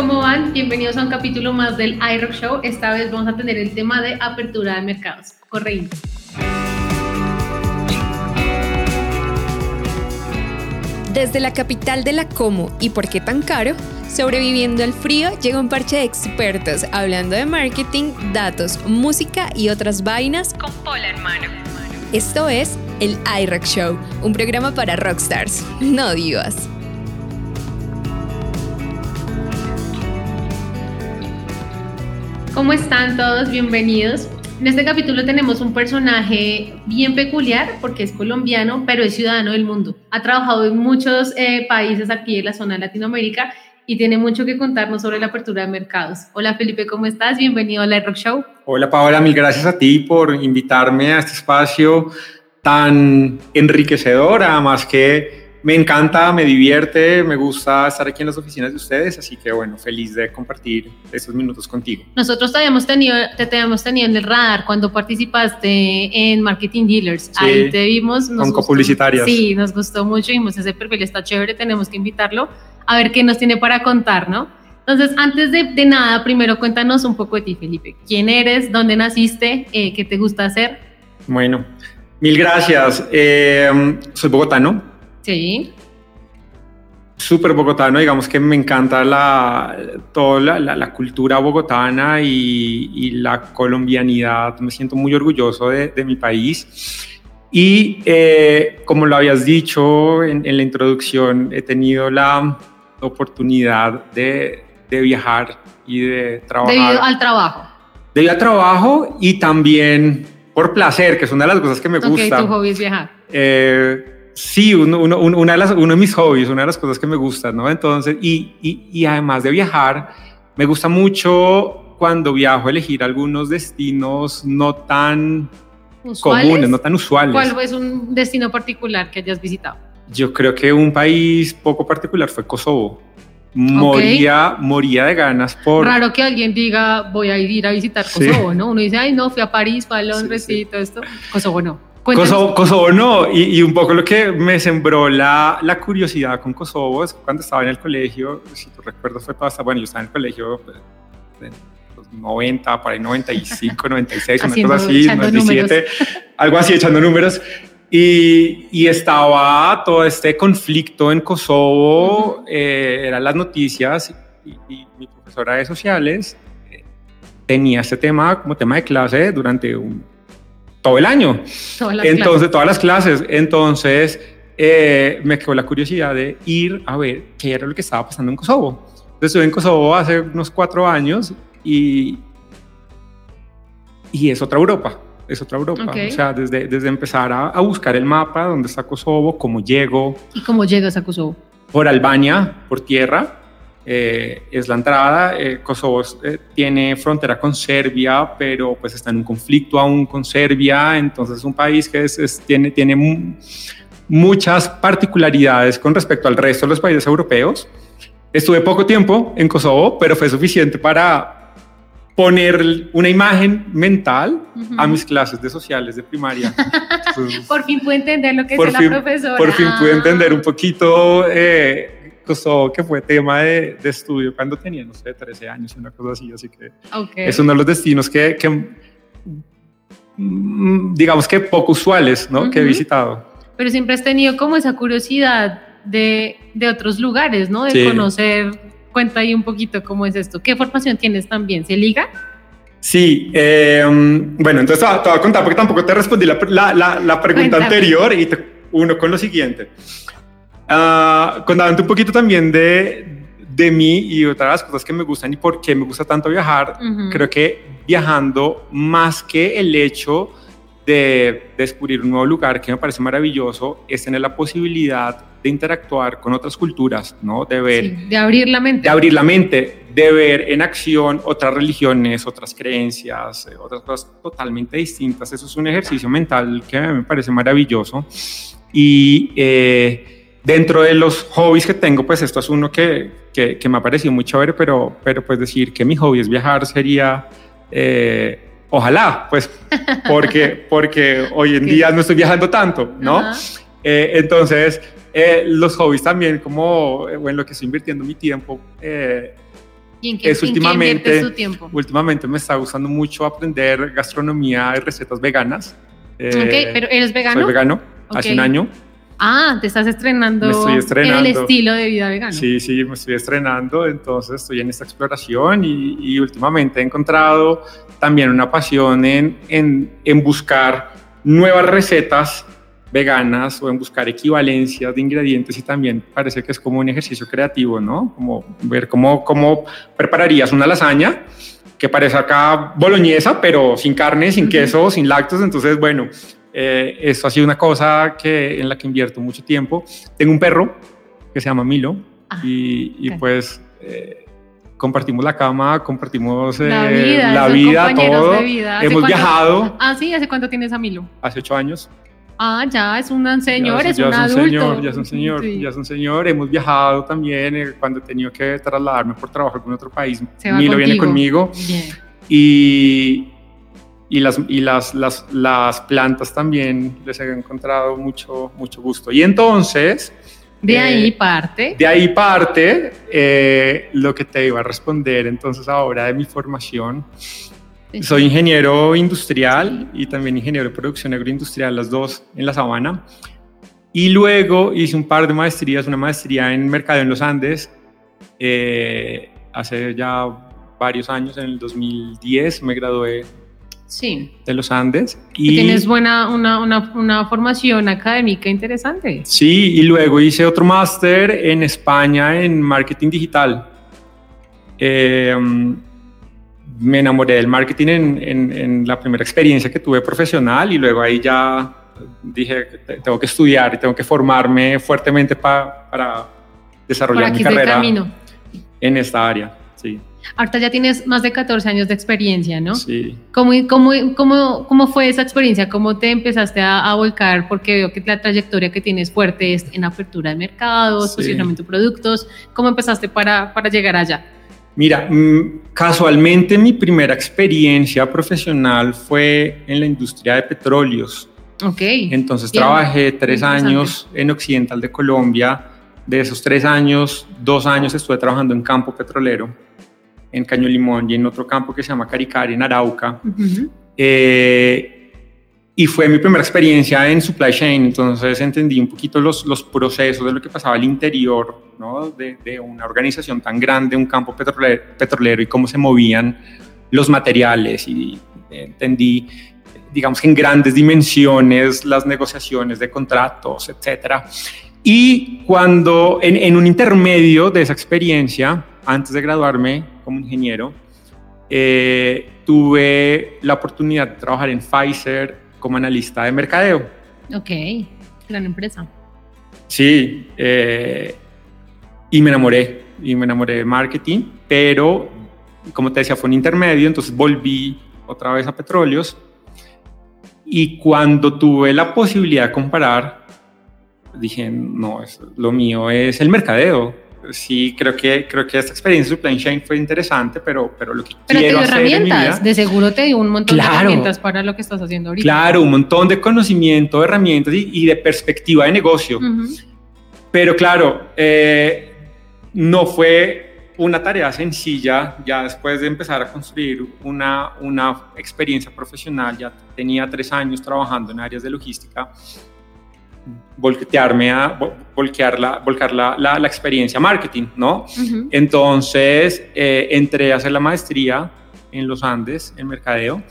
¿cómo van? Bienvenidos a un capítulo más del iRock Show. Esta vez vamos a tener el tema de apertura de mercados. Correín. Desde la capital de la Como y por qué tan caro, sobreviviendo al frío llega un parche de expertos hablando de marketing, datos, música y otras vainas con Paula hermano. Esto es el iRock Show, un programa para rockstars, no divas. ¿Cómo están todos? Bienvenidos. En este capítulo tenemos un personaje bien peculiar porque es colombiano, pero es ciudadano del mundo. Ha trabajado en muchos eh, países aquí en la zona de Latinoamérica y tiene mucho que contarnos sobre la apertura de mercados. Hola Felipe, ¿cómo estás? Bienvenido a la Rock Show. Hola Paola, mil gracias a ti por invitarme a este espacio tan enriquecedor, además que me encanta, me divierte, me gusta estar aquí en las oficinas de ustedes, así que bueno, feliz de compartir estos minutos contigo. Nosotros te habíamos tenido, te, habíamos tenido en el radar cuando participaste en Marketing Dealers. Ahí te vimos. con copublicitarias. Sí, nos gustó mucho, vimos ese perfil, está chévere, tenemos que invitarlo a ver qué nos tiene para contar, ¿no? Entonces, antes de, de nada, primero cuéntanos un poco de ti, Felipe. ¿Quién eres? ¿Dónde naciste? Eh, ¿Qué te gusta hacer? Bueno, mil gracias. Eh, soy bogotano, Sí. Súper bogotano, digamos que me encanta la, toda la, cultura bogotana y, la colombianidad. Me siento muy orgulloso de, mi país. Y eh, como lo habías dicho en, la introducción, he tenido la oportunidad de, viajar y de trabajar. Debido al trabajo. Debido al trabajo y también por placer, que es una de las cosas que me gusta. tu hobby es viajar. Eh, Sí, uno, uno, una de las, uno de mis hobbies, una de las cosas que me gustan, ¿no? Entonces, y, y, y, además de viajar, me gusta mucho cuando viajo elegir algunos destinos no tan comunes, no tan usuales. ¿Cuál es un destino particular que hayas visitado? Yo creo que un país poco particular fue Kosovo. Moría, moría de ganas por... Raro que alguien diga, voy a ir a visitar Kosovo, ¿no? Uno dice, ay, no, fui a París, fui a Londres y todo esto. Kosovo no. Kosovo, Kosovo, no, y, un poco lo que me sembró la, la, curiosidad con Kosovo es cuando estaba en el colegio, si tú recuerdas fue hasta, bueno, yo estaba en el colegio pues, en los 90, para ahí 95, 96, una cosa así, 97, algo así, echando números, y, y, estaba todo este conflicto en Kosovo, eh, eran las noticias, y, y, mi profesora de sociales eh, tenía este tema como tema de clase durante un todo el año. Entonces, todas las clases. Entonces, eh, me quedó la curiosidad de ir a ver qué era lo que estaba pasando en Kosovo. Entonces, estuve en Kosovo hace unos cuatro años y, y es otra Europa. Es otra Europa. O sea, desde, desde empezar a, a, buscar el mapa, dónde está Kosovo, cómo llego. ¿Y cómo llegas a Kosovo? Por Albania, por tierra. Eh, es la entrada. Eh, Kosovo eh, tiene frontera con Serbia, pero pues está en un conflicto aún con Serbia, entonces es un país que es, tiene, tiene muchas particularidades con respecto al resto de los países europeos. Estuve poco tiempo en Kosovo, pero fue suficiente para poner una imagen mental a mis clases de sociales de primaria. por fin pude entender lo que es la profesora. Por fin pude entender un poquito que fue tema de, de, estudio cuando tenía, no sé, 13 años, una cosa así, así que es uno de los destinos que, que mm, digamos que poco usuales, ¿no? Que he visitado. Pero siempre has tenido como esa curiosidad de, de otros lugares, ¿no? De conocer, cuenta ahí un poquito cómo es esto. ¿Qué formación tienes también? ¿Se liga? Sí, eh, bueno, entonces te voy a contar porque tampoco te respondí la, la, la pregunta anterior y uno con lo siguiente. Uh, contándote un poquito también de, de mí y otras cosas que me gustan y por qué me gusta tanto viajar, creo que viajando más que el hecho de descubrir un nuevo lugar que me parece maravilloso es tener la posibilidad de interactuar con otras culturas, ¿no? De ver... de abrir la mente. De abrir la mente, de ver en acción otras religiones, otras creencias, eh, otras cosas totalmente distintas. Eso es un ejercicio mental que me parece maravilloso. Y... Eh, Dentro de los hobbies que tengo, pues esto es uno que, que, me ha parecido muy chévere, pero, pero pues decir que mi hobby es viajar sería, eh, ojalá, pues, porque, porque hoy en día no estoy viajando tanto, ¿no? Eh, entonces, eh, los hobbies también, como en lo que estoy invirtiendo mi tiempo, ¿Y en qué, es en qué últimamente, tiempo? últimamente me está gustando mucho aprender gastronomía y recetas veganas. Eh, ok, pero ¿eres vegano? Soy vegano, hace Ok. un año. Ah, te estás estrenando, Me estoy en estrenando. el estilo de vida vegano. Sí, sí, me estoy estrenando, entonces estoy en esta exploración y, y últimamente he encontrado también una pasión en, en, en buscar nuevas recetas veganas o en buscar equivalencias de ingredientes y también parece que es como un ejercicio creativo, ¿no? Como ver cómo, cómo prepararías una lasaña que parece acá boloñesa, pero sin carne, sin queso, sin lácteos, entonces bueno, eh, esto ha sido una cosa que, en la que invierto mucho tiempo. Tengo un perro que se llama Milo Ah, y, y ok. pues eh, compartimos la cama, compartimos eh, La vida, la vida, todo. de vida. ¿Hace Hemos cuánto- viajado Ah, sí, ¿hace cuánto tienes a Milo? hace ocho años. Ah, ya es un señor, ya, es ya un es adulto. señor, ya es un señor, Sí. ya es un señor. Hemos viajado también eh, cuando he tenido que trasladarme por trabajo a algún otro país. Milo viene contigo. conmigo Bien. y, y, las, y las, las, las plantas también les he encontrado mucho, mucho gusto. Y entonces, De Eh, ahí parte. de ahí parte eh, lo que te iba a responder entonces ahora de mi formación. Soy ingeniero industrial y también ingeniero de producción agroindustrial, las dos en la sabana. Y luego hice un par de maestrías, una maestría en mercado en los Andes, eh, hace ya varios años, en el 2010 me gradué Sí. de los Andes. Y, Tienes buena, una, una, una formación académica interesante. Sí, y luego hice otro máster en España en marketing digital. Eh, me enamoré del marketing en, en- en la primera experiencia que tuve profesional y luego ahí ya dije, "Te- tengo que estudiar y tengo que formarme fuertemente pa- para desarrollar aquí mi carrera camino. en esta área. Sí, Ahorita ya tienes más de 14 años de experiencia, ¿no? sí. ¿Cómo, cómo, cómo, cómo fue esa experiencia? ¿Cómo te empezaste a, a volcar? Porque veo que la trayectoria que tienes fuerte es en apertura de mercados, Sí. posicionamiento de productos. ¿Cómo empezaste para, para llegar allá? Mira, mm, casualmente mi primera experiencia profesional fue en la industria de petróleos. Ok. Entonces Bien, trabajé tres años en Occidental de Colombia. De esos tres años, dos años estuve trabajando en campo petrolero, en Caño Limón y en otro campo que se llama Caricari, en Arauca. Ujú. Eh, y fue mi primera experiencia en supply chain, entonces entendí un poquito los, los procesos de lo que pasaba al interior ¿no? de, de una organización tan grande, un campo petrolero, petrolero y cómo se movían los materiales y entendí, digamos que en grandes dimensiones, las negociaciones de contratos, etcétera. Y cuando en, en un intermedio de esa experiencia, antes de graduarme como ingeniero, eh, tuve la oportunidad de trabajar en Pfizer como analista de mercadeo. Ok. Gran empresa. Sí, eh, y me enamoré, y me enamoré de marketing, pero como te decía, fue un intermedio, entonces volví otra vez a petróleos. Y cuando tuve la posibilidad de comparar, dije, no, es- lo mío es el mercadeo. Sí, creo que, creo que esta experiencia de supply chain fue interesante, pero, pero lo que Pero te quiero dio hacer en mi herramientas. vida- De seguro te dio un montón de Claro. herramientas para lo que estás haciendo ahorita. Claro, un montón de conocimiento, de herramientas y, y de perspectiva de negocio. Ujú. Pero claro, eh, no fue una tarea sencilla ya después de empezar a construir una, una experiencia profesional. Ya tenía tres años trabajando en áreas de logística. Voltearme a vo- voltear la, volcar la, la, la experiencia marketing, ¿no? Ujú. Entonces eh, entré a hacer la maestría en los Andes, en mercadeo,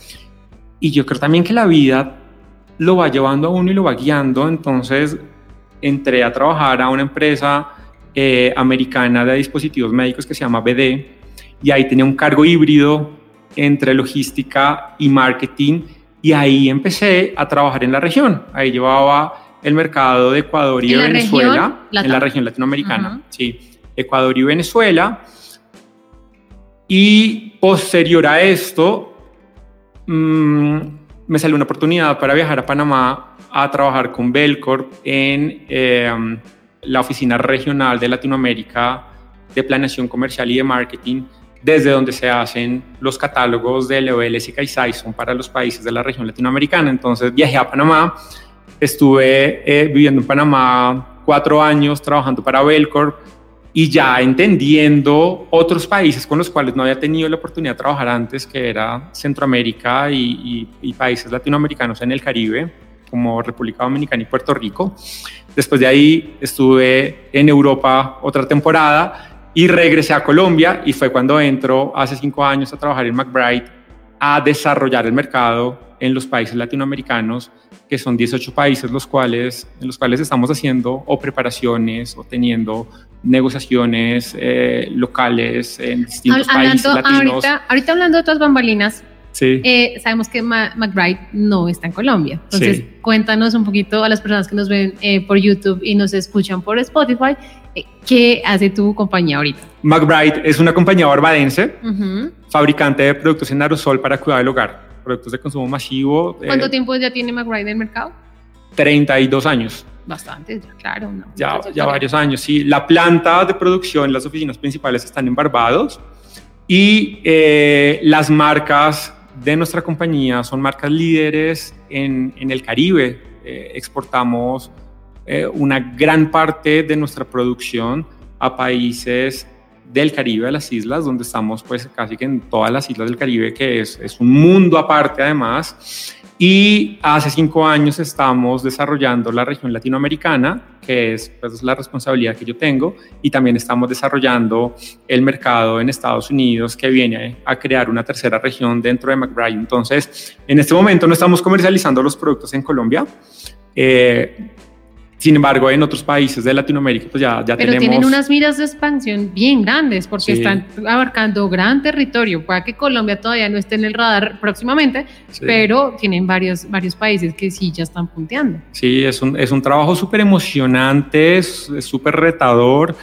y yo creo también que la vida lo va llevando a uno y lo va guiando, entonces entré a trabajar a una empresa eh, americana de dispositivos médicos que se llama BD, y ahí tenía un cargo híbrido entre logística y marketing, y ahí empecé a trabajar en la región, ahí llevaba el mercado de Ecuador y ¿En de la Venezuela, en la región latinoamericana, sí, Ecuador y Venezuela. Y posterior a esto, mm, me salió una oportunidad para viajar a Panamá a trabajar con Belcorp en eh, la oficina regional de Latinoamérica de planeación comercial y de marketing, desde donde se hacen los catálogos de LOL, SICA y Saison para los países de la región latinoamericana. Entonces viajé a Panamá, estuve eh, viviendo en Panamá cuatro años trabajando para Belcorp y ya entendiendo otros países con los cuales no había tenido la oportunidad de trabajar antes, que era Centroamérica y, países latinoamericanos en el Caribe, como República Dominicana y Puerto Rico. Después de ahí estuve en Europa otra temporada y regresé a Colombia y fue cuando entro hace cinco años a trabajar en McBride a desarrollar el mercado en los países latinoamericanos que son 18 países los cuales, en los cuales estamos haciendo o preparaciones o teniendo negociaciones eh, locales en distintos países latinos. Ahorita, hablando de otras bambalinas, sí. Eh, sabemos que McBride no está en Colombia. Entonces, cuéntanos un poquito a las personas que nos ven eh, por YouTube y nos escuchan por Spotify, ¿qué hace tu compañía ahorita? McBride es una compañía barbadense, fabricante de productos en aerosol para cuidar del hogar, productos de consumo masivo. ¿Cuánto tiempo ya tiene McBride en el mercado? 32 años. Bastante, claro. ya, ya varios años, sí. La planta de producción, las oficinas principales están en Barbados y eh, las marcas de nuestra compañía son marcas líderes en, en el Caribe. Eh, exportamos eh, una gran parte de nuestra producción a países del Caribe, a las islas, donde estamos pues casi que en todas las islas del Caribe, que es, es un mundo aparte además. Y hace cinco años estamos desarrollando la región latinoamericana, que es pues, la responsabilidad que yo tengo, y también estamos desarrollando el mercado en Estados Unidos, que viene a crear una tercera región dentro de McBride. Entonces, en este momento no estamos comercializando los productos en Colombia. Eh, sin embargo, en otros países de Latinoamérica, pues ya, ya Pero tienen unas miras de expansión bien grandes porque están abarcando gran territorio. Puede que Colombia todavía no esté en el radar próximamente, pero tienen varios, varios países que sí ya están punteando. Sí, es un, es un trabajo súper emocionante, es súper retador.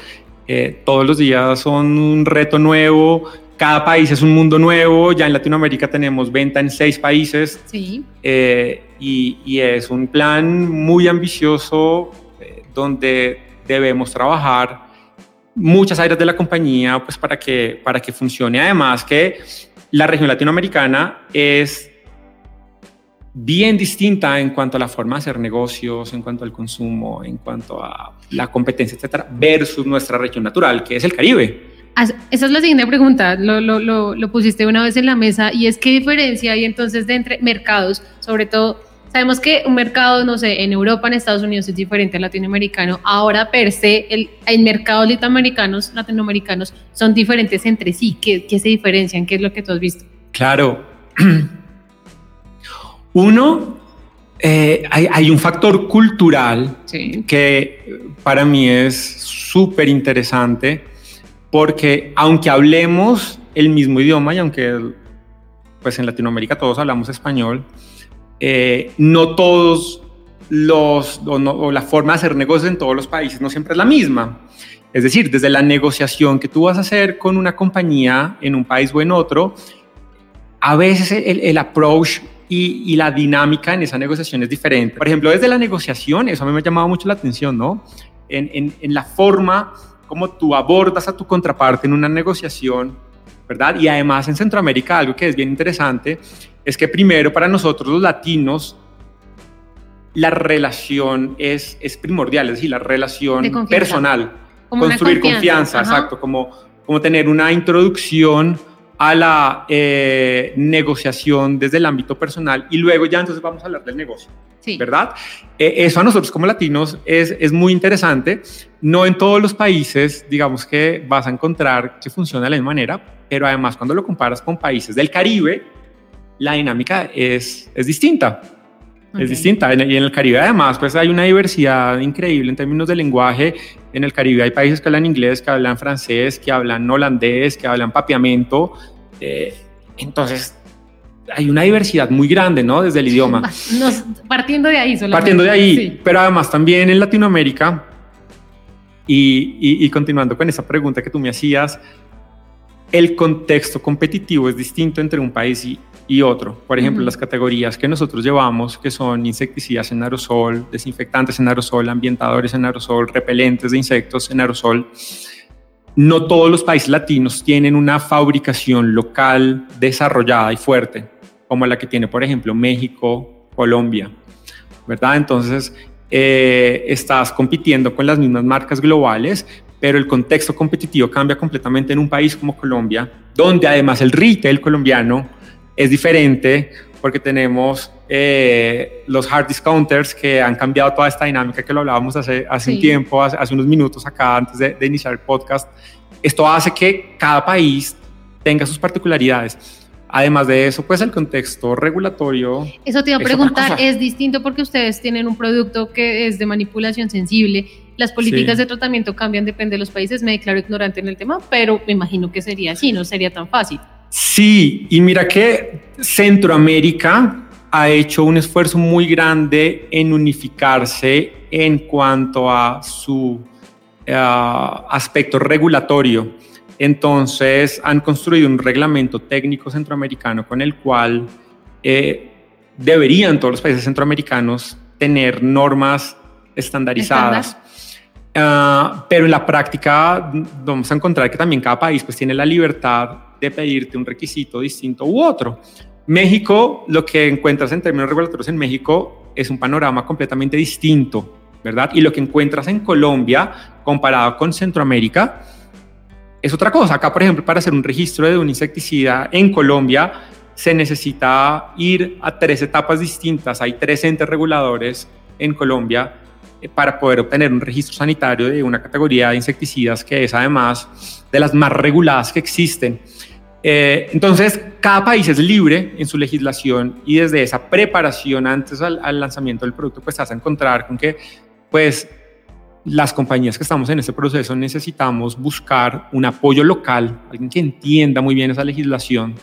Eh, todos los días son un reto nuevo cada país es un mundo nuevo, ya en Latinoamérica tenemos venta en seis países sí. Eh, y, es un plan muy ambicioso eh, donde debemos trabajar muchas áreas de la compañía pues para que, para que funcione. Además que la región latinoamericana es bien distinta en cuanto a la forma de hacer negocios, en cuanto al consumo, en cuanto a la competencia, etcétera, versus nuestra región natural, que es el Caribe. Esa es la siguiente pregunta, lo, lo, lo, pusiste una vez en la mesa y es qué diferencia hay entonces de entre mercados, sobre todo, sabemos que un mercado, no sé, en Europa, en Estados Unidos es diferente al latinoamericano, ahora per se, el, el mercados latinoamericanos, latinoamericanos son diferentes entre sí, ¿Qué, ¿qué se diferencian? ¿Qué es lo que tú has visto? Claro. Uno, eh, hay, hay, un factor cultural que para mí es súper interesante porque aunque hablemos el mismo idioma y aunque pues en Latinoamérica todos hablamos español, eh, no todos los, o, la forma de hacer negocios en todos los países no siempre es la misma. Es decir, desde la negociación que tú vas a hacer con una compañía en un país o en otro, a veces el, approach y, la dinámica en esa negociación es diferente. Por ejemplo, desde la negociación, eso a mí me ha llamado mucho la atención, ¿no? En, en, en la forma cómo tú abordas a tu contraparte en una negociación, ¿verdad? Y además en Centroamérica algo que es bien interesante es que primero para nosotros los latinos la relación es, es primordial, es decir, la relación personal, construir confianza, exacto, como, como tener una introducción a la eh, negociación desde el ámbito personal y luego ya entonces vamos a hablar del negocio, ¿verdad? Eh, eso a nosotros como latinos es, es muy interesante. No en todos los países, digamos que vas a encontrar que funciona de la misma manera, pero además cuando lo comparas con países del Caribe, la dinámica es, es distinta. Es distinta. Y en el Caribe además, pues hay una diversidad increíble en términos de lenguaje. En el Caribe hay países que hablan inglés, que hablan francés, que hablan holandés, que hablan papiamento. Eh, entonces, hay una diversidad muy grande, ¿no? Desde el idioma. partiendo de ahí solamente. Partiendo de ahí, pero además también en Latinoamérica, y, y, continuando con esa pregunta que tú me hacías, el contexto competitivo es distinto entre un país y, y otro. Por ejemplo, las categorías que nosotros llevamos, que son insecticidas en aerosol, desinfectantes en aerosol, ambientadores en aerosol, repelentes de insectos en aerosol, no todos los países latinos tienen una fabricación local desarrollada y fuerte, como la que tiene, por ejemplo, México, Colombia, ¿verdad? Entonces, eh, estás compitiendo con las mismas marcas globales, pero el contexto competitivo cambia completamente en un país como Colombia, donde además el retail colombiano es diferente porque tenemos eh, los hard discounters que han cambiado toda esta dinámica que lo hablábamos hace, hace un tiempo, hace, hace, unos minutos acá antes de, de iniciar el podcast. Esto hace que cada país tenga sus particularidades. Además de eso, pues el contexto regulatorio. Eso te iba a preguntar, es distinto porque ustedes tienen un producto que es de manipulación sensible. Las políticas de tratamiento cambian, depende de los países. Me declaro ignorante en el tema, pero me imagino que sería así, no sería tan fácil. Sí, y mira que Centroamérica ha hecho un esfuerzo muy grande en unificarse en cuanto a su uh, aspecto regulatorio. Entonces han construido un reglamento técnico centroamericano con el cual eh, deberían todos los países centroamericanos tener normas estandarizadas. Uh, pero en la práctica vamos a encontrar que también cada país pues tiene la libertad de pedirte un requisito distinto u otro. México, lo que encuentras en términos regulatorios en México es un panorama completamente distinto, ¿verdad? Y lo que encuentras en Colombia comparado con Centroamérica es otra cosa. Acá, por ejemplo, para hacer un registro de un insecticida en Colombia, se necesita ir a tres etapas distintas. Hay tres entes reguladores en Colombia para poder obtener un registro sanitario de una categoría de insecticidas que es además de las más reguladas que existen. Eh, entonces, cada país es libre en su legislación y desde esa preparación antes al, lanzamiento del producto, pues vas a encontrar con que, pues, las compañías que estamos en este proceso necesitamos buscar un apoyo local, alguien que entienda muy bien esa legislación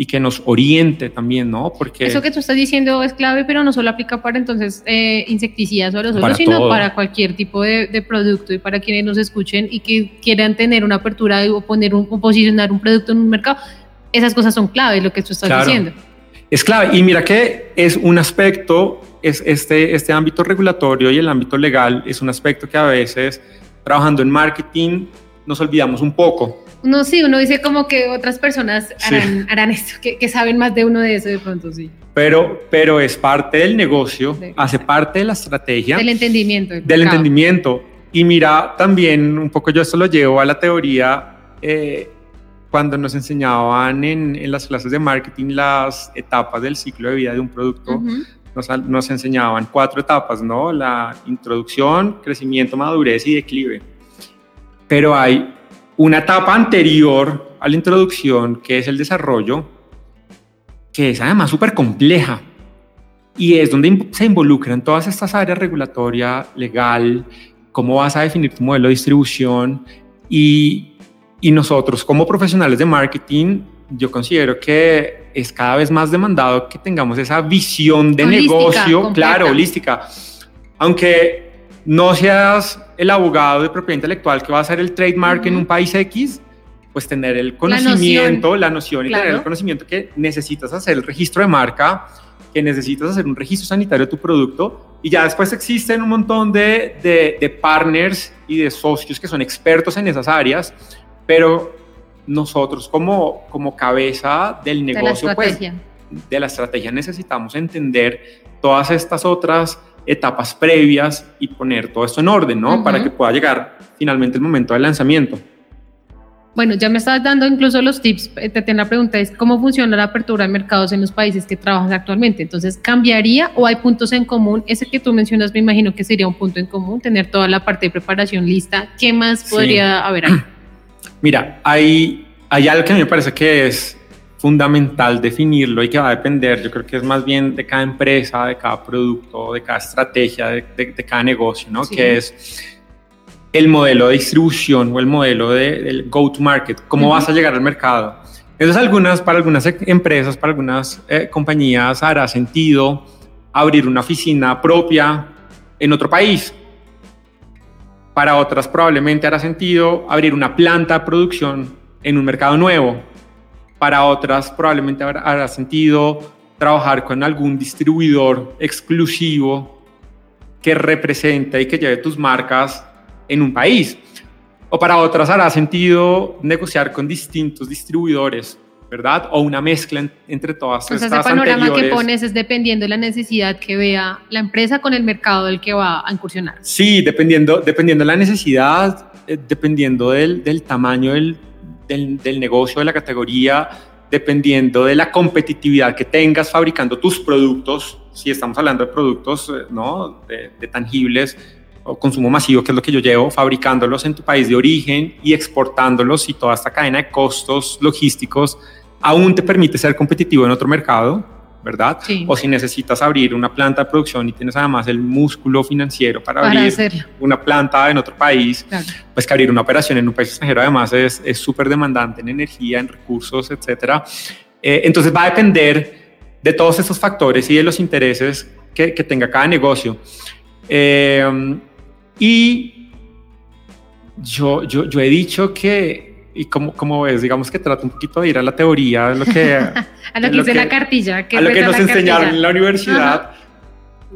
y que nos oriente también, ¿no? Porque eso que tú estás diciendo es clave, pero no solo aplica para entonces eh, insecticidas solo, solo sino para cualquier tipo de, producto y para quienes nos escuchen y que quieran tener una apertura o poner un, o posicionar un producto en un mercado. Esas cosas son claves, lo que tú estás diciendo. Es clave. Y mira que es un aspecto es este, este ámbito regulatorio y el ámbito legal es un aspecto que a veces trabajando en marketing nos olvidamos un poco. No, sí, uno dice como que otras personas harán, harán esto, que, saben más de uno de eso de pronto, sí. Pero, pero es parte del negocio, hace parte de la estrategia. Del entendimiento. Del, entendimiento. Y mira, también un poco yo esto lo llevo a la teoría, eh, cuando nos enseñaban en, en, las clases de marketing las etapas del ciclo de vida de un producto nos, enseñaban cuatro etapas, ¿no? La introducción, crecimiento, madurez y declive. Pero hay una etapa anterior a la introducción, que es el desarrollo, que es además súper compleja. Y es donde se involucran todas estas áreas regulatoria, legal, cómo vas a definir tu modelo de distribución. Y, y nosotros como profesionales de marketing yo considero que es cada vez más demandado que tengamos esa visión de negocio, claro, holística. Aunque no seas el abogado de propiedad intelectual que va a hacer el trademark en un país X, pues tener el conocimiento, la noción, y tener el conocimiento que necesitas hacer el registro de marca, que necesitas hacer un registro sanitario de tu producto. Y ya después existen un montón de, de, de partners y de socios que son expertos en esas áreas, pero nosotros como, como cabeza del negocio, de la, pues, de la estrategia necesitamos entender todas estas otras etapas previas y poner todo esto en orden, ¿no? Para que pueda llegar finalmente el momento del lanzamiento. Bueno, ya me estás dando incluso los tips. Eh, te tengo la pregunta es cómo funciona la apertura de mercados en los países que trabajas actualmente. Entonces, ¿cambiaría o hay puntos en común? Ese que tú mencionas, me imagino que sería un punto en común, tener toda la parte de preparación lista. ¿Qué más podría haber ahí? Mira, hay, hay algo que a mí me parece que es fundamental definirlo y que va a depender, yo creo que es más bien de cada empresa, de cada producto, de cada estrategia, de, cada negocio, ¿no? Que es el modelo de distribución o el modelo de, del go-to-market, cómo vas a llegar al mercado. Entonces, algunas, para algunas empresas, para algunas eh, compañías hará sentido abrir una oficina propia en otro país, para otras probablemente hará sentido abrir una planta de producción en un mercado nuevo. Para otras probablemente hará sentido trabajar con algún distribuidor exclusivo que represente y que lleve tus marcas en un país. O para otras hará sentido negociar con distintos distribuidores ¿verdad? O una mezcla entre todas Entonces, estas ese panorama que pones es dependiendo de la necesidad que vea la empresa con el mercado del que va a incursionar. Sí, dependiendo, dependiendo de la necesidad, eh, dependiendo del, del tamaño del, del, negocio, de la categoría, dependiendo de la competitividad que tengas fabricando tus productos, si estamos hablando de productos eh, ¿no? de, de tangibles o consumo masivo, que es lo que yo llevo, fabricándolos en tu país de origen y exportándolos y toda esta cadena de costos logísticos aún te permite ser competitivo en otro mercado, ¿verdad? Sí. O si necesitas abrir una planta de producción y tienes además el músculo financiero para, Para abrir una planta en otro país, Claro. pues que abrir una operación en un país extranjero además es es súper demandante en energía, en recursos, etcétera. Eh, entonces va a depender de todos esos factores y de los intereses que, que tenga cada negocio. Eh, y yo, yo, yo he dicho que, y como, como ves, digamos que trato un poquito de ir a la teoría, lo que, A lo que que- la cartilla. a lo que nos enseñaron cartilla. en la universidad.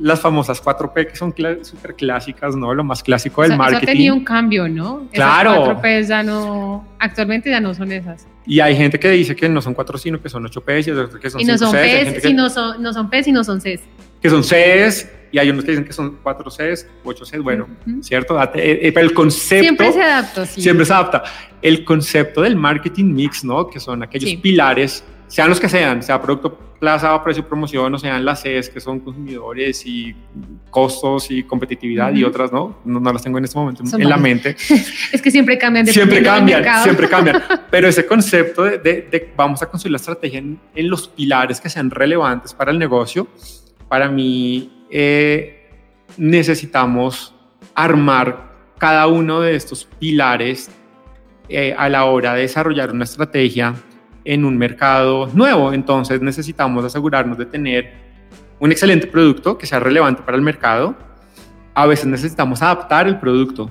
Las famosas 4P que son súper clásicas, ¿no? Lo más clásico del Eso- eso ha marketing. tenido un cambio, ¿no? Claro. Esas cuatro Ps ya no, actualmente ya no son esas. Y hay gente que dice que no son 4 sino que son 8 Ps y otros que son y no 5 son Cs. Ps, que, no son, no son Ps y no son Cs. que son Cs y hay unos que dicen que son 4 Cs, 8 Cs, bueno, Ujú. ¿cierto? Date- eh, eh, pero el concepto Siempre se adapta, sí. siempre se adapta. El concepto del marketing mix, ¿no? Que son aquellos Sí. pilares, sean los que sean, sea producto, plaza, precio, promoción, o sean las Cs que son consumidores y costos y competitividad y Ujú. otras, ¿no? ¿no? no las tengo en este momento Son en la mente. Es que siempre cambian de siempre cambian, siempre cambian. Pero ese concepto de, de- de vamos a construir la estrategia en, en los pilares que sean relevantes para el negocio, para mí eh, necesitamos armar cada uno de estos pilares eh, a la hora de desarrollar una estrategia en un mercado nuevo. Entonces necesitamos asegurarnos de tener un excelente producto que sea relevante para el mercado. A veces necesitamos adaptar el producto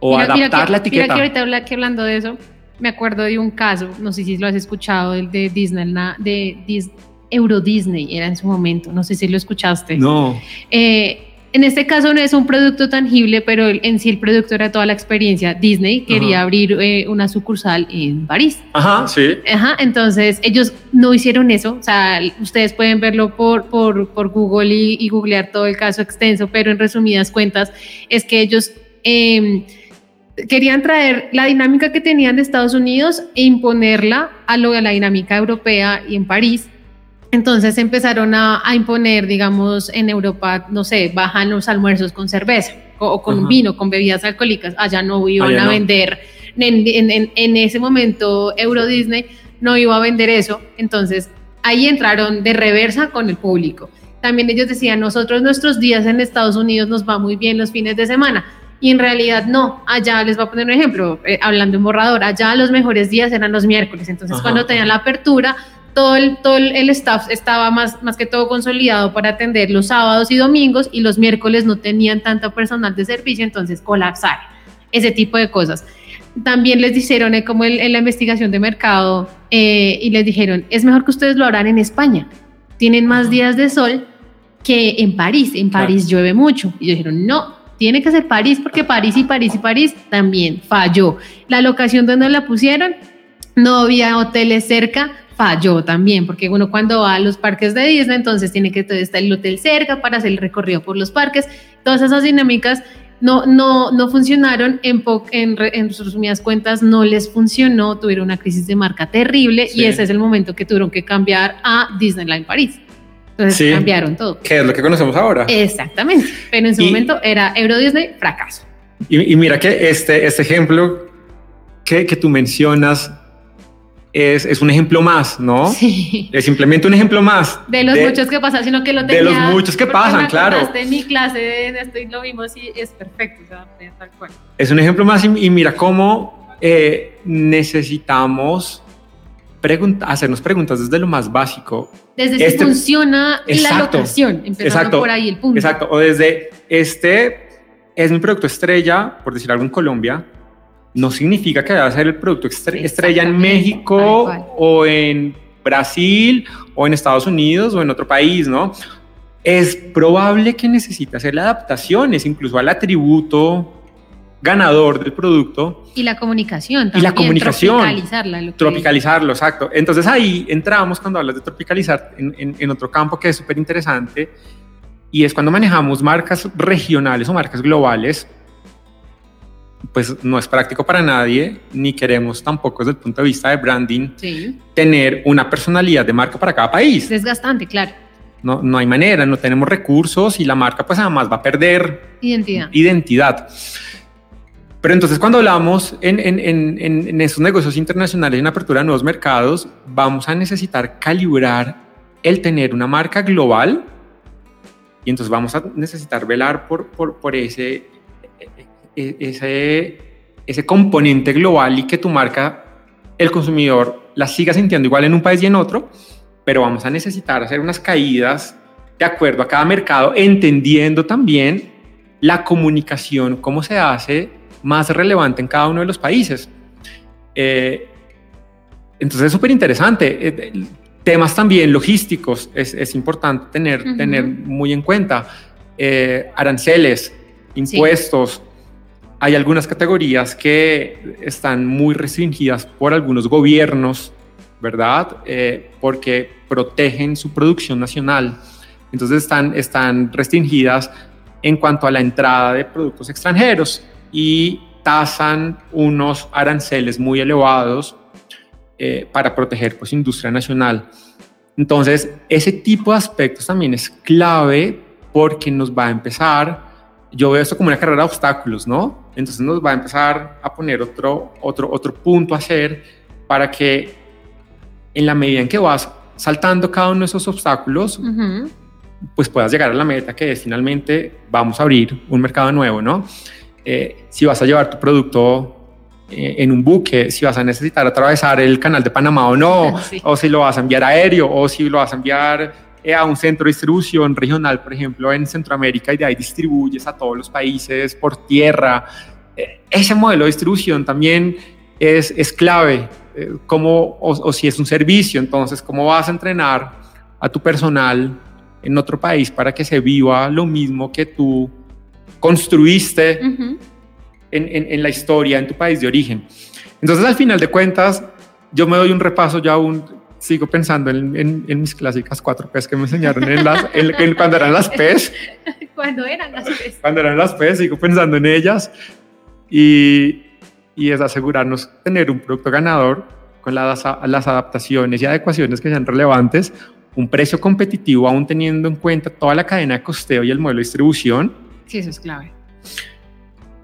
o Mira- mira adaptar que- la etiqueta. Mira que ahorita habla- que hablando de eso, me acuerdo de un caso, no sé si lo has escuchado, el de Disney, de Dis- Euro Disney, era en su momento, no sé si lo escuchaste. No. Eh, en este caso no es un producto tangible, pero en sí el producto era toda la experiencia. Disney quería Ajá. abrir eh, una sucursal en París. Ajá, sí. Ajá, entonces ellos no hicieron eso, o sea, ustedes pueden verlo por, por, por Google y, y googlear todo el caso extenso, pero en resumidas cuentas es que ellos eh, querían traer la dinámica que tenían de Estados Unidos e imponerla a, lo, a la dinámica europea y en París. Entonces empezaron a, a imponer, digamos, en Europa, no sé, bajan los almuerzos con cerveza o, o con Ajá. vino, con bebidas alcohólicas. Allá no iban Allá a no. vender. En, en- en- en ese momento, Euro Disney no iba a vender eso. Entonces ahí entraron de reversa con el público. También ellos decían, nosotros nuestros días en Estados Unidos nos va muy bien los fines de semana. Y en realidad no, allá les voy a poner un ejemplo, eh, hablando en borrador, allá los mejores días eran los miércoles. Entonces Ajá, cuando tenían la apertura, todo el, todo el staff estaba más, más que todo consolidado para atender los sábados y domingos y los miércoles no tenían tanto personal de servicio, entonces colapsar, ese tipo de cosas. También les dijeron, eh, como en, en la investigación de mercado, eh, y les dijeron, es mejor que ustedes lo harán en España, tienen más días de sol que en París, en Claro. París llueve mucho. Y ellos dijeron, no, tiene que ser París porque París y París y París también falló. La locación donde la pusieron, no había hoteles cerca, falló también, porque uno cuando va a los parques de Disney, entonces tiene que estar el hotel cerca para hacer el recorrido por los parques. Todas esas dinámicas no, no, no funcionaron, en, po- en, re- en resumidas cuentas no les funcionó, tuvieron una crisis de marca terrible Sí. y ese es el momento que tuvieron que cambiar a Disneyland París. Entonces Sí. cambiaron todo. ¿Qué es lo que conocemos ahora? Exactamente, pero en su Y- momento era Euro Disney fracaso. Y, y mira que este, este ejemplo que, que tú mencionas es, es un ejemplo más, ¿no? Sí. Es simplemente un ejemplo más. De los muchos que pasan, sino que lo de tenía. los muchos que pasan, me claro. En mi clase de esto y lo vimos y es perfecto, o sea, tal cual. Es un ejemplo más y, y mira cómo eh, necesitamos pregunta- hacernos preguntas desde lo más básico. Desde si Este- funciona la Exacto, locación, empezando exacto, por ahí el punto. Exacto. O desde este es mi producto estrella, por decir algo en Colombia, no significa que vaya a ser el producto estre- estrella en México o en Brasil o en Estados Unidos o en otro país, ¿no? Es probable que necesite hacer adaptaciones incluso al atributo ganador del producto Y la comunicación Y la comunicación. Tropicalizarla. Tropicalizarlo, exacto. Entonces ahí entramos cuando hablas de tropicalizar en, en- en otro campo que es súper interesante y es cuando manejamos marcas regionales o marcas globales. Pues no es práctico para nadie, ni queremos tampoco desde el punto de vista de branding Sí. tener una personalidad de marca para cada país. Desgastante, claro. No, no hay manera, no tenemos recursos y la marca pues además va a perder Identidad. identidad. Pero entonces cuando hablamos en, en, en, en, estos negocios internacionales, en apertura de nuevos mercados, vamos a necesitar calibrar el tener una marca global y entonces vamos a necesitar velar por, por, por ese, ese, ese componente global y que tu marca, el consumidor, la siga sintiendo igual en un país y en otro, pero vamos a necesitar hacer unas caídas de acuerdo a cada mercado, entendiendo también la comunicación, cómo se hace más relevante en cada uno de los países. Eh, entonces es súper interesante. Eh, temas también logísticos es, es importante tener, Ujú. tener muy en cuenta. Eh, aranceles, impuestos. Hay algunas categorías que están muy restringidas por algunos gobiernos, ¿verdad? Eh, porque protegen su producción nacional. Entonces están, están restringidas en cuanto a la entrada de productos extranjeros y tasan unos aranceles muy elevados eh, para proteger pues industria nacional. Entonces, ese tipo de aspectos también es clave porque nos va a empezar, yo veo esto como una carrera de obstáculos, ¿no? Entonces nos va a empezar a poner otro, otro, otro punto a hacer para que en la medida en que vas saltando cada uno de esos obstáculos, pues puedas llegar a la meta que es finalmente vamos a abrir un mercado nuevo, ¿no? Eh, si vas a llevar tu producto eh, en un buque, si vas a necesitar atravesar el canal de Panamá o no, Sí. o si lo vas a enviar aéreo, o si lo vas a enviar a un centro de distribución regional, por ejemplo, en Centroamérica, y de ahí distribuyes a todos los países por tierra. Eh, ese modelo de distribución también es, es clave, eh, como, o, o si es un servicio, entonces, ¿cómo vas a entrenar a tu personal en otro país para que se viva lo mismo que tú construiste en, en- en la historia, en tu país de origen. Entonces, al final de cuentas, yo me doy un repaso, ya aún sigo pensando en, en- en mis clásicas cuatro P's que me enseñaron en las, en- cuando eran las P's, Cuando eran las tres. cuando eran las P's, sigo pensando en ellas y, y es asegurarnos tener un producto ganador con las, las adaptaciones y adecuaciones que sean relevantes, un precio competitivo aún teniendo en cuenta toda la cadena de costeo y el modelo de distribución Sí, eso es clave.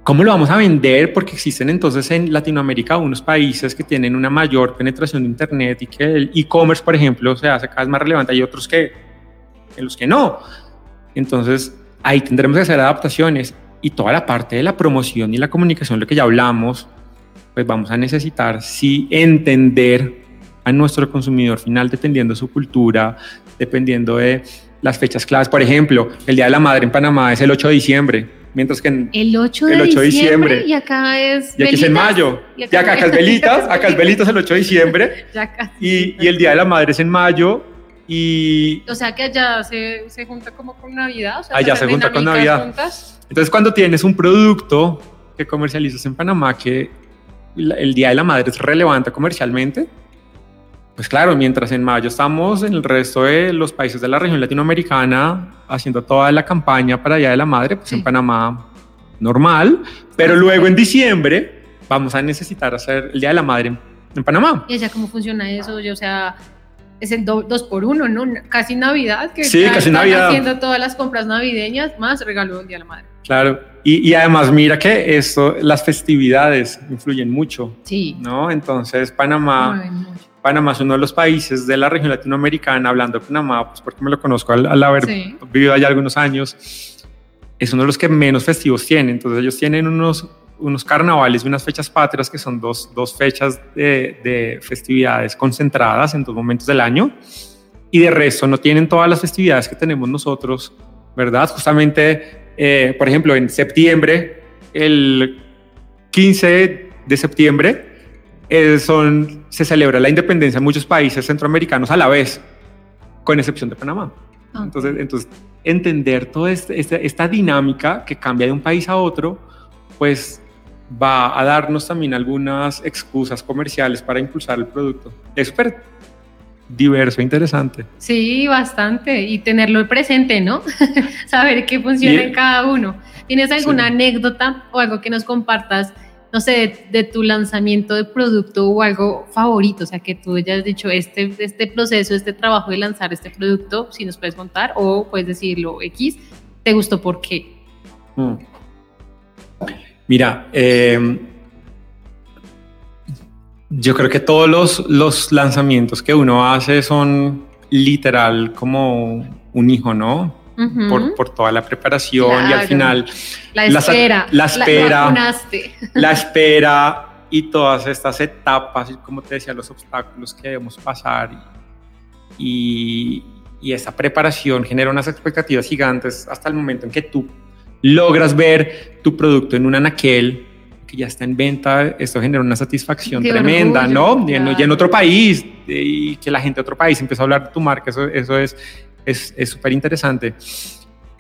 ¿Cómo lo vamos a vender? Porque existen entonces en Latinoamérica unos países que tienen una mayor penetración de Internet y que el e-commerce, por ejemplo, se hace cada vez más relevante. Hay otros que en los que no. Entonces, ahí tendremos que hacer adaptaciones y toda la parte de la promoción y la comunicación, lo que ya hablamos, pues vamos a necesitar sí entender a nuestro consumidor final dependiendo de su cultura, dependiendo de las fechas claves. Por ejemplo, el Día de la Madre en Panamá es el 8 de diciembre, mientras que en, El 8 de, El 8 de diciembre, diciembre. y acá es y aquí es en mayo. Y acá- Ya acá, acá es velitas, acá es velitas el 8 de diciembre y, y el Día de la Madre es en mayo y O sea que allá se, se junta como con Navidad. O sea, Allá se junta con Navidad. juntas. entonces cuando tienes un producto que comercializas en Panamá que el Día de la Madre es relevante comercialmente, pues claro, mientras en mayo estamos en el resto de los países de la región latinoamericana haciendo toda la campaña para el Día de la Madre, pues Sí. en Panamá normal, pero luego en diciembre vamos a necesitar hacer el Día de la Madre en, Panamá. ¿Y allá cómo funciona eso? Oye, o sea, es el do- dos por uno, ¿no? Casi Navidad. Que Sí, casi están Navidad. haciendo todas las compras navideñas, más regalo del Día de la Madre. Claro, y, y además mira que esto, las festividades influyen mucho, Sí. ¿no? Entonces Panamá. Panamá es uno de los países de la región latinoamericana, hablando de Panamá, pues porque me lo conozco al, al haber Sí. vivido allá algunos años, es uno de los que menos festivos tienen. Entonces ellos tienen unos, unos carnavales y unas fechas patrias que son dos, dos fechas de, de festividades concentradas en dos momentos del año y de resto no tienen todas las festividades que tenemos nosotros, ¿verdad? Justamente, eh, por ejemplo, en septiembre, el 15 de septiembre, eh, son, se celebra la independencia en muchos países centroamericanos a la vez, con excepción de Panamá. Ah. Entonces, entonces entender toda este- este- esta dinámica que cambia de un país a otro, pues va a darnos también algunas excusas comerciales para impulsar el producto. Es súper diverso, e interesante. Sí, bastante. Y tenerlo presente, ¿no? Saber qué funciona en cada uno. ¿Tienes alguna Sí. anécdota o algo que nos compartas no sé, de, tu lanzamiento de producto o algo favorito, o sea, que tú hayas dicho, este, este proceso, este trabajo de lanzar este producto, si nos puedes contar, o puedes decirlo X, ¿te gustó por qué? Mm. Mira, em, yo creo que todos los, los lanzamientos que uno hace son literal como un hijo, ¿no? Por, toda la preparación y al final la espera, la, espera, la, espera y todas estas etapas, y como te decía, los obstáculos que debemos pasar y, y esa preparación genera unas expectativas gigantes hasta el momento en que tú logras ver tu producto en un anaquel que ya está en venta, esto genera una satisfacción tremenda, ¿no? Y, en, otro país, y que la gente de otro país empieza a hablar de tu marca, eso, eso es es súper interesante.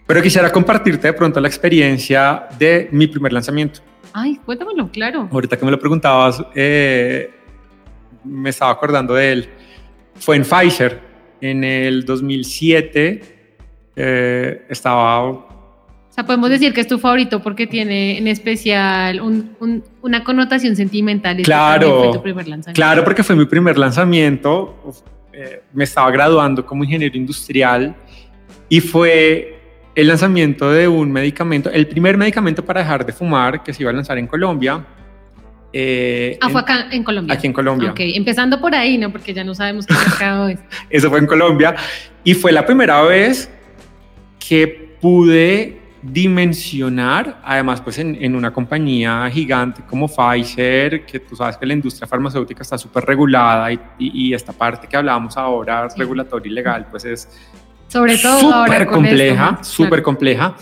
Pero quisiera compartirte de pronto la experiencia de mi primer lanzamiento. Ay, cuéntamelo, claro. Ahorita que me lo preguntabas, eh, me estaba acordando de él. Fue en Pfizer, en el 2007. Eh, estaba o sea, podemos decir que es tu favorito porque tiene en especial una connotación sentimental. Claro, fue tu primer lanzamiento. claro, porque fue mi primer lanzamiento. Eh, me estaba graduando como ingeniero industrial y fue el lanzamiento de un medicamento, el primer medicamento para dejar de fumar que se iba a lanzar en Colombia. Eh, ah, fue acá en Colombia. Aquí en Colombia. Ok, empezando por ahí, ¿no? Porque ya no sabemos qué mercado es. Eso fue en Colombia y fue la primera vez que pude dimensionar, además pues en, una compañía gigante como Pfizer, que tú sabes que la industria farmacéutica está súper regulada y, esta parte que hablábamos ahora, regulatoria y legal, pues es sobre todo súper compleja, súper compleja.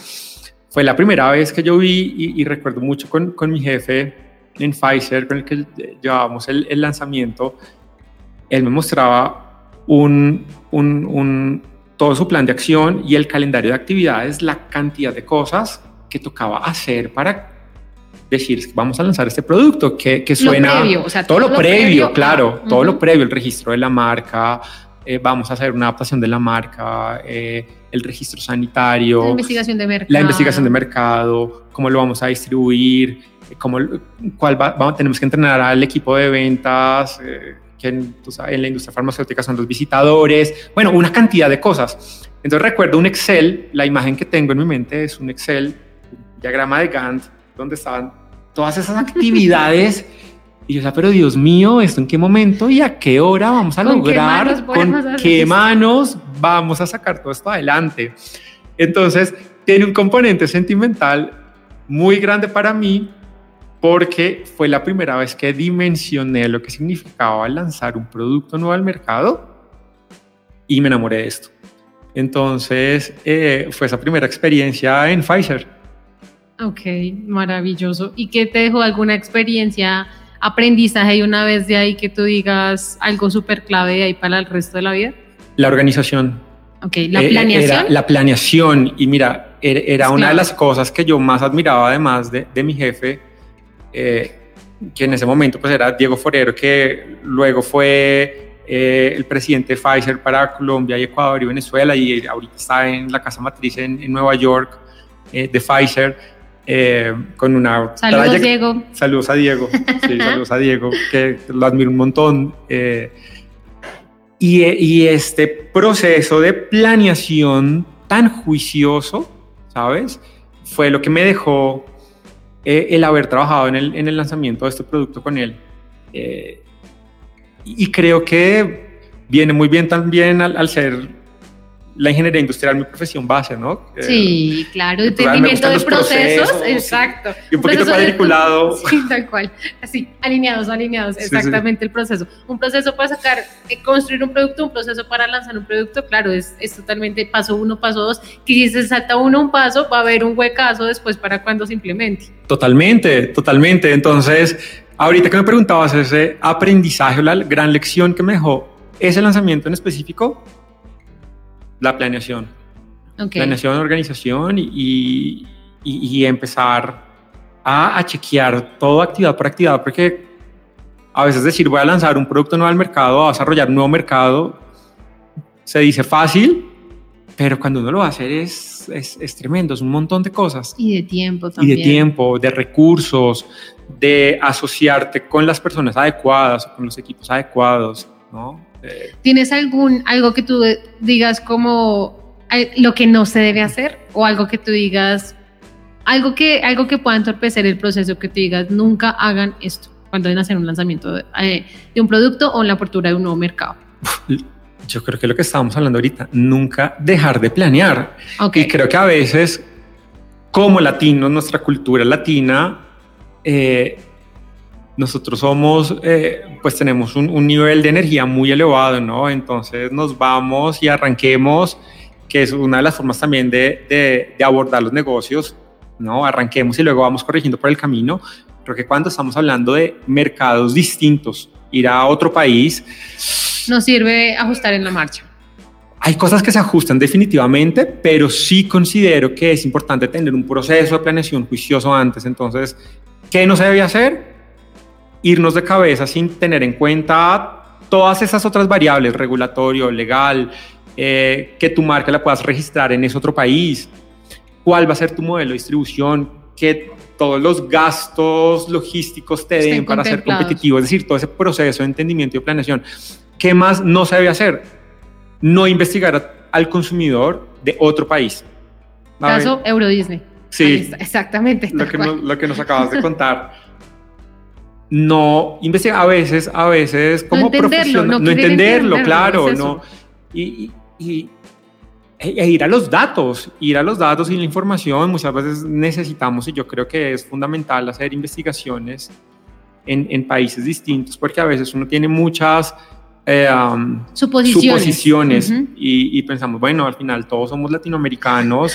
Fue la primera vez que yo vi y, recuerdo mucho con, con, mi jefe en Pfizer, con el que llevábamos el, el lanzamiento, él me mostraba un, un, un todo su plan de acción y el calendario de actividades, la cantidad de cosas que tocaba hacer para decir vamos a lanzar este producto que, que suena todo, lo previo, claro, todo lo previo, el registro de la marca, eh, vamos a hacer una adaptación de la marca, eh, el registro sanitario, la investigación de mercado, la investigación de mercado, cómo lo vamos a distribuir, cómo, cuál vamos, tenemos que entrenar al equipo de ventas. Eh, que en, en la industria farmacéutica son los visitadores, bueno, una cantidad de cosas. Entonces recuerdo un Excel, la imagen que tengo en mi mente es un Excel, un diagrama de Gantt, donde estaban todas esas actividades. Y yo, sea, pero Dios mío, ¿esto en qué momento y a qué hora vamos a lograr? ¿Con qué manos vamos a sacar todo esto adelante? Entonces, tiene un componente sentimental muy grande para mí porque fue la primera vez que dimensioné lo que significaba lanzar un producto nuevo al mercado y me enamoré de esto. Entonces, eh, fue esa primera experiencia en Pfizer. Ok, maravilloso. ¿Y qué te dejó alguna experiencia, aprendizaje y una vez de ahí que tú digas algo súper clave de ahí para el resto de la vida? La organización. Ok, la eh, planeación. Era la planeación y mira, era, una de las cosas que yo más admiraba además de, de mi jefe eh, que en ese momento pues era Diego Forero, que luego fue eh, el presidente de Pfizer para Colombia y Ecuador y Venezuela y ahorita está en la casa matriz en, Nueva York eh, de Pfizer. con una saludos Diego saludos a Diego sí, saludos a Diego que lo admiro un montón y, y, este proceso de planeación tan juicioso sabes fue lo que me dejó eh, el haber trabajado en el, en el, lanzamiento de este producto con él. Eh, y creo que viene muy bien también al, ser la ingeniería industrial mi profesión base, ¿no? Sí, eh, claro, entendimiento de procesos, exacto. Y un poquito cuadriculado. Sí, tal cual, así, alineados, alineados, exactamente el proceso. Un proceso para sacar, eh, construir un producto, un proceso para lanzar un producto, claro, es, es totalmente paso uno, paso dos, que si se salta uno un paso, va a haber un huecazo después para cuando se implemente. Totalmente, totalmente. Entonces, ahorita que me preguntabas ese aprendizaje, la gran lección que me dejó ese lanzamiento en específico, la planeación. Planeación, organización y, y, empezar a, a, chequear todo actividad por actividad, porque a veces decir voy a lanzar un producto nuevo al mercado, a desarrollar un nuevo mercado, se dice fácil, pero cuando uno lo va a hacer es, es, es, tremendo, es un montón de cosas. Y de tiempo también. Y de tiempo, de recursos, de asociarte con las personas adecuadas con los equipos adecuados, ¿no? Eh, ¿Tienes algún, algo que tú digas como lo que no se debe hacer o algo que tú digas, algo que, algo que pueda entorpecer el proceso, que tú digas, nunca hagan esto cuando deben hacer un lanzamiento de, eh, de un producto o en la apertura de un nuevo mercado? Yo creo que lo que estábamos hablando ahorita, nunca dejar de planear. Y creo que a veces, como latinos, nuestra cultura latina, eh, nosotros somos, eh, pues tenemos un, nivel de energía muy elevado, ¿no? Entonces nos vamos y arranquemos, que es una de las formas también de, de, abordar los negocios, ¿no? Arranquemos y luego vamos corrigiendo por el camino. Creo que cuando estamos hablando de mercados distintos, ir a otro país... Nos sirve ajustar en la marcha. Hay cosas que se ajustan definitivamente, pero sí considero que es importante tener un proceso de planeación juicioso antes. Entonces, ¿Qué no se debe hacer? Irnos de cabeza sin tener en cuenta todas esas otras variables, regulatorio, legal, eh, que tu marca la puedas registrar en ese otro país, cuál va a ser tu modelo de distribución, que todos los gastos logísticos te den para ser competitivo, es decir, todo ese proceso de entendimiento y planeación. ¿Qué más no se debe hacer? No investigar al consumidor de otro país. Caso Euro Disney. Sí, exactamente. Lo que, nos, lo que, nos, acabas de contar. no investigar a veces, a veces como no entenderlo, no, no entenderlo, claro, no. Y, y, e ir a los datos, ir a los datos y la información, muchas veces necesitamos, y yo creo que es fundamental hacer investigaciones en, en países distintos, porque a veces uno tiene muchas eh, suposiciones, y, pensamos, bueno, al final todos somos latinoamericanos,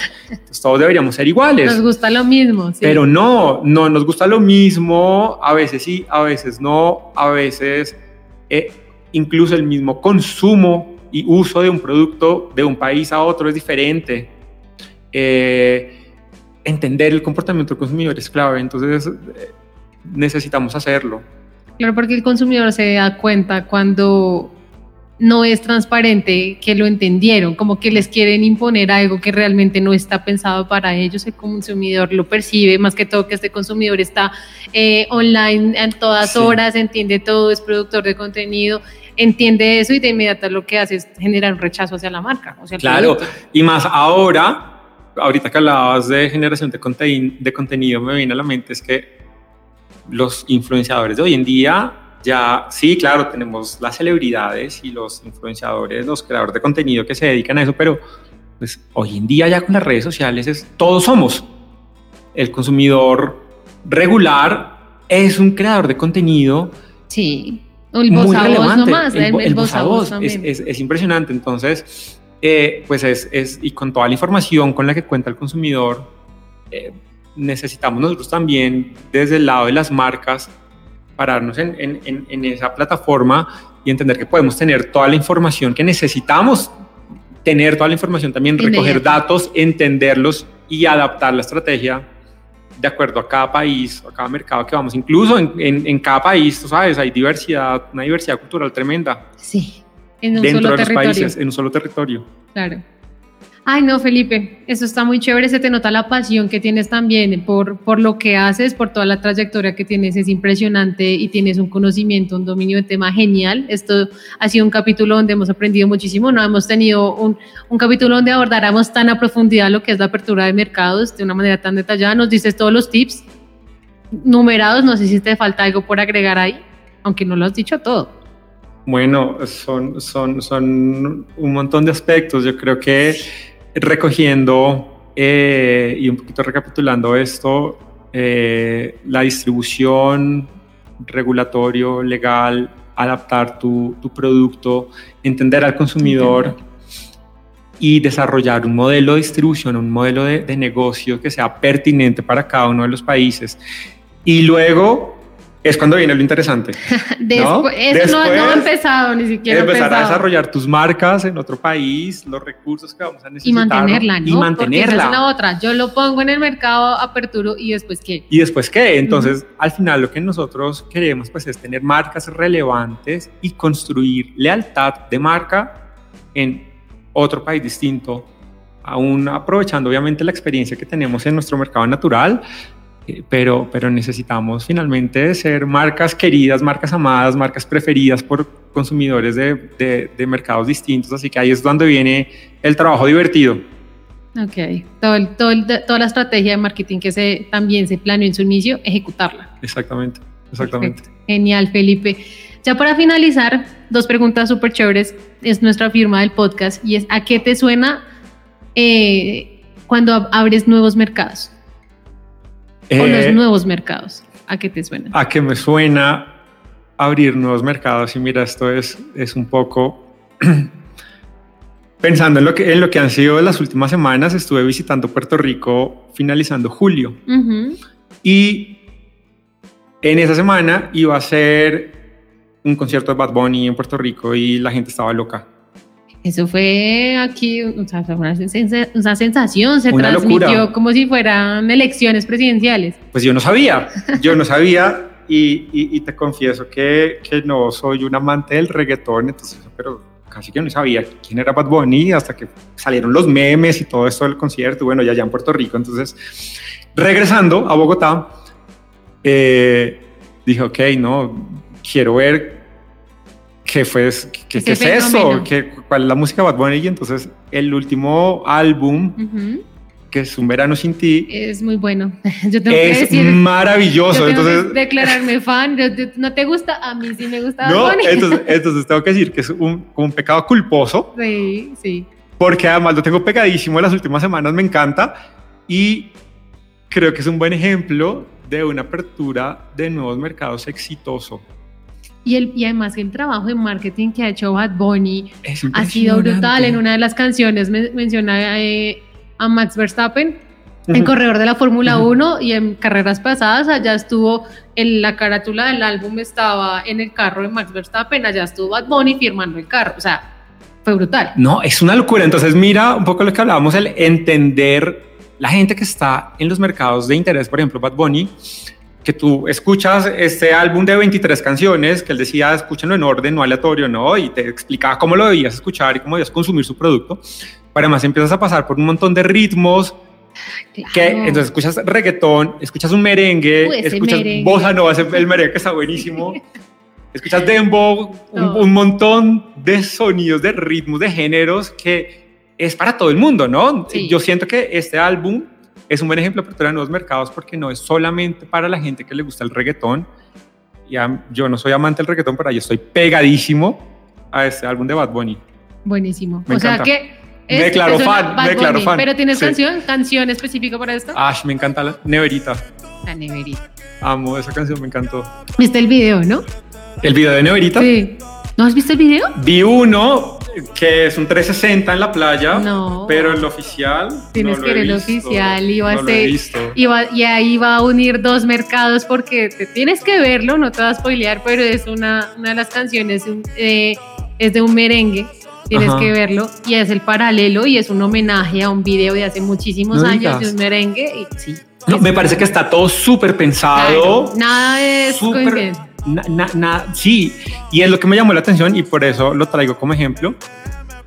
todos deberíamos ser iguales. Nos gusta lo mismo. Pero no, no nos gusta lo mismo, a veces sí, a veces no, a veces eh, incluso el mismo consumo y uso de un producto de un país a otro es diferente. Eh, entender el comportamiento del consumidor es clave, entonces necesitamos hacerlo. Claro, porque el consumidor se da cuenta cuando no es transparente que lo entendieron, como que les quieren imponer algo que realmente no está pensado para ellos, el consumidor lo percibe, más que todo que este consumidor está eh, online en todas horas, entiende todo, es productor de contenido, entiende eso y de inmediato lo que hace es generar un rechazo hacia la marca. claro, y más ahora, ahorita que hablabas de generación de, de contenido, me viene a la mente es que los influenciadores de hoy en día ya, sí, claro, tenemos las celebridades y los influenciadores, los creadores de contenido que se dedican a eso, pero pues hoy en día ya con las redes sociales es, todos somos. El consumidor regular es un creador de contenido. Sí, el voz a voz nomás, el, voz a voz, es, impresionante. Entonces, eh, pues es, es, y con toda la información con la que cuenta el consumidor, eh, necesitamos nosotros también desde el lado de las marcas pararnos en, en, en, esa plataforma y entender que podemos tener toda la información que necesitamos tener toda la información también recoger datos entenderlos y adaptar la estrategia de acuerdo a cada país a cada mercado que vamos. Incluso en, en cada país tú sabes hay diversidad una diversidad cultural tremenda. Sí en un dentro solo de los territorio. países en un solo territorio. Claro Ay, no, Felipe, eso está muy chévere, se te nota la pasión que tienes también por, por lo que haces, por toda la trayectoria que tienes, es impresionante y tienes un conocimiento, un dominio de tema genial. Esto ha sido un capítulo donde hemos aprendido muchísimo, no hemos tenido un, un capítulo donde abordáramos tan a profundidad lo que es la apertura de mercados de una manera tan detallada, nos dices todos los tips numerados, no sé si te falta algo por agregar ahí, aunque no lo has dicho todo. Bueno, son, son, son un montón de aspectos. Yo creo que recogiendo eh, y un poquito recapitulando esto, eh, la distribución, regulatorio, legal, adaptar tu, tu producto, entender al consumidor y desarrollar un modelo de distribución, un modelo de, de negocio que sea pertinente para cada uno de los países. Y luego es cuando viene lo interesante. Después, Eso no, ha empezado ni siquiera. Empezar a desarrollar tus marcas en otro país, los recursos que vamos a necesitar. Y mantenerla, ¿no? Y mantenerla. esa es la otra. Yo lo pongo en el mercado, aperturo y después qué. Y después qué. Entonces, al final lo que nosotros queremos pues es tener marcas relevantes y construir lealtad de marca en otro país distinto, aún aprovechando obviamente la experiencia que tenemos en nuestro mercado natural, pero, pero necesitamos finalmente ser marcas queridas, marcas amadas, marcas preferidas por consumidores de, de, de mercados distintos, así que ahí es donde viene el trabajo divertido. Ok, todo el- todo el- toda la estrategia de marketing que se, también se planeó en su inicio, ejecutarla. Exactamente, exactamente. Perfecto. Genial, Felipe. Ya para finalizar, dos preguntas súper chéveres. Es nuestra firma del podcast y es ¿a qué te suena eh, cuando ab- abres nuevos mercados? O Eh, los nuevos mercados. ¿A qué te suena? a que me suena abrir nuevos mercados y mira, esto es, es un poco pensando en lo, que, en lo que han sido las últimas semanas, estuve visitando Puerto Rico finalizando julio y en esa semana iba a ser un concierto de Bad Bunny en Puerto Rico y la gente estaba loca. Eso fue aquí, o sea, una, sensa- una sensación, se Una transmitió locura. como si fueran elecciones presidenciales. Pues yo no sabía, yo no sabía y, y- y te confieso que, que no soy un amante del reggaetón, entonces, pero casi que no sabía quién era Bad Bunny hasta que salieron los memes y todo esto del concierto, y bueno, ya allá en Puerto Rico, entonces, regresando a Bogotá, eh, dije, ok, no, quiero ver qué fue, qué, qué es eso, qué, cuál es la música Bad Bunny, y entonces el último álbum, Ujú. que es Un Verano Sin Ti, Es muy bueno. Yo tengo que es decir, maravilloso, yo tengo entonces... que declararme fan. ¿No te gusta? A mí sí me gusta. No, Bad Bunny. entonces, entonces tengo que decir que es un, un pecado culposo, Sí, sí. porque además lo tengo pegadísimo en las últimas semanas, me encanta, y creo que es un buen ejemplo de una apertura de nuevos mercados exitoso. Y, el, y además el trabajo de marketing que ha hecho Bad Bunny ha sido brutal. En una de las canciones me- menciona eh, a Max Verstappen, en Ujú. corredor de la Fórmula Ujú. 1 y en carreras pasadas allá estuvo, en la carátula del álbum estaba en el carro de Max Verstappen, allá estuvo Bad Bunny firmando el carro. O sea, fue brutal. No, es una locura. Entonces, mira un poco lo que hablábamos, el entender la gente que está en los mercados de interés, por ejemplo, Bad Bunny, que tú escuchas este álbum de 23 canciones, que él decía, escúchenlo en orden, no aleatorio, ¿no? Y te explicaba cómo lo debías escuchar y cómo debías consumir su producto. Pero además empiezas a pasar por un montón de ritmos, que entonces escuchas reggaetón, escuchas un merengue, Uy, escuchas merengue. bossa nova, el merengue que está buenísimo. Escuchas dembow, un, montón de sonidos, de ritmos, de géneros que es para todo el mundo, ¿no? Sí. Yo siento que este álbum es un buen ejemplo apertura de nuevos mercados porque no es solamente para la gente que le gusta el reggaetón. Ya, yo no soy amante del reggaetón, pero yo estoy pegadísimo a este álbum de Bad Bunny. Buenísimo. Me o sea encanta. que... Me es- declaro te suena fan, me declaro fan. Pero ¿tienes Sí. canción? ¿Canción específica para esto? Ash, me encanta la neverita. La neverita. Amo esa canción, me encantó. ¿Viste el video, no? El video de neverita. Sí. ¿No has visto el video? Vi uno que es un 360 en la playa, No. pero el oficial. Tienes no que ver el visto, oficial y va a no ser-. Y, va- y ahí va a unir dos mercados porque te tienes que verlo, no te vas a spoilear, pero es una, una de las canciones, eh, es de un merengue, tienes Ajá. que verlo y es el paralelo y es un homenaje a un video de hace muchísimos años digas. de un merengue y sí. Me parece que está todo súper pensado. claro, nada es súper- coincidencia. Na- na- na- sí, y es lo que me llamó la atención y por eso lo traigo como ejemplo.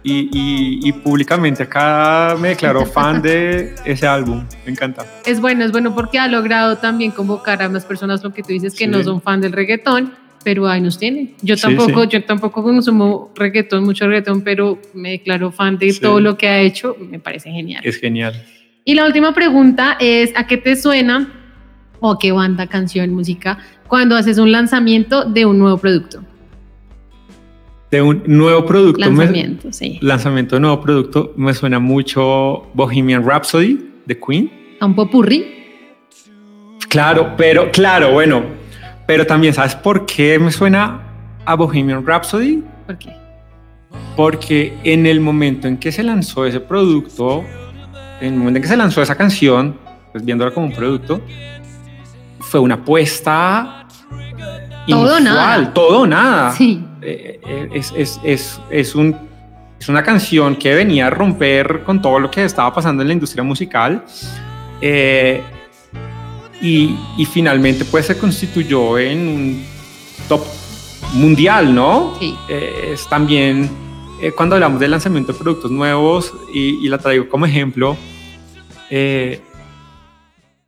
Y, y- y públicamente acá me declaro fan de ese álbum. Me encanta. Es bueno, es bueno porque ha logrado también convocar a más personas, lo que tú dices, que Sí. no son fan del reggaetón, pero ahí nos tienen. Yo Sí, tampoco, sí. yo tampoco consumo reggaetón, mucho reggaetón, pero me declaro fan de Sí. todo lo que ha hecho, me parece genial. Es genial. Y la última pregunta es, ¿a qué te suena o qué banda, canción, música cuando haces un lanzamiento de un nuevo producto? De un nuevo producto. me- Lanzamiento, sí. lanzamiento de nuevo producto me suena mucho Bohemian Rhapsody de Queen. A un popurrí. Claro, pero claro, bueno, pero también sabes por qué me suena a Bohemian Rhapsody, ¿Por qué? porque en el momento en que se lanzó ese producto, en el momento en que se lanzó esa canción, pues viéndola como un producto, fue una apuesta Todo inusual, nada. todo nada. Sí. Eh, eh, es, es, es, es, un, es una canción que venía a romper con todo lo que estaba pasando en la industria musical. eh, y, y finalmente pues se constituyó en un top mundial, ¿no? Sí. Eh, es también eh, cuando hablamos del lanzamiento de productos nuevos y, y la traigo como ejemplo, eh,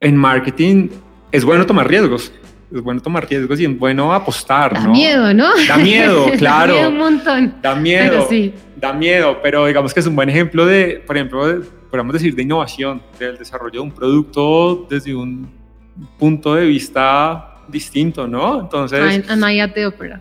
en marketing es bueno tomar riesgos. Es bueno tomar riesgos y es bueno apostar. Da miedo, ¿no? Da miedo, claro. da miedo un montón. Da miedo. Pero sí. Da miedo, pero digamos que es un buen ejemplo de, por ejemplo, podemos decir de innovación, del desarrollo de un producto desde un punto de vista distinto, ¿no? Entonces... A Night de Opera.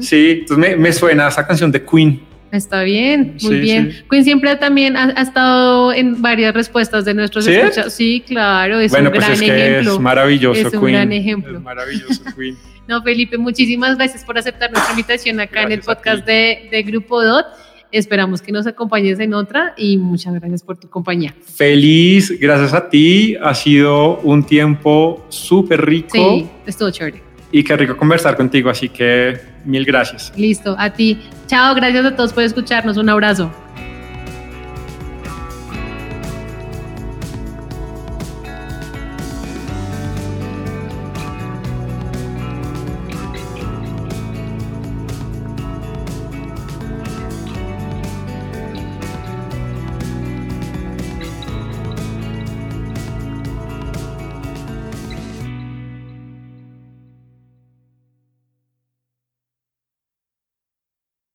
Sí, entonces me, me, suena esa canción de Queen. Está bien, muy bien. Queen siempre también ha, estado en varias respuestas de nuestros ¿Sí? escuchados. Sí, claro, es bueno, un pues gran es que ejemplo. Es maravilloso, es un Queen. gran ejemplo. Es maravilloso, Queen. no, Felipe, muchísimas gracias por aceptar nuestra invitación acá en el podcast de Grupo DOT. Esperamos que nos acompañes en otra y muchas gracias por tu compañía. Feliz, gracias a ti. Ha sido un tiempo súper rico Sí, estuvo chévere. Y qué rico conversar contigo, así que mil gracias. Listo, a ti. Chao, gracias a todos por escucharnos. Un abrazo.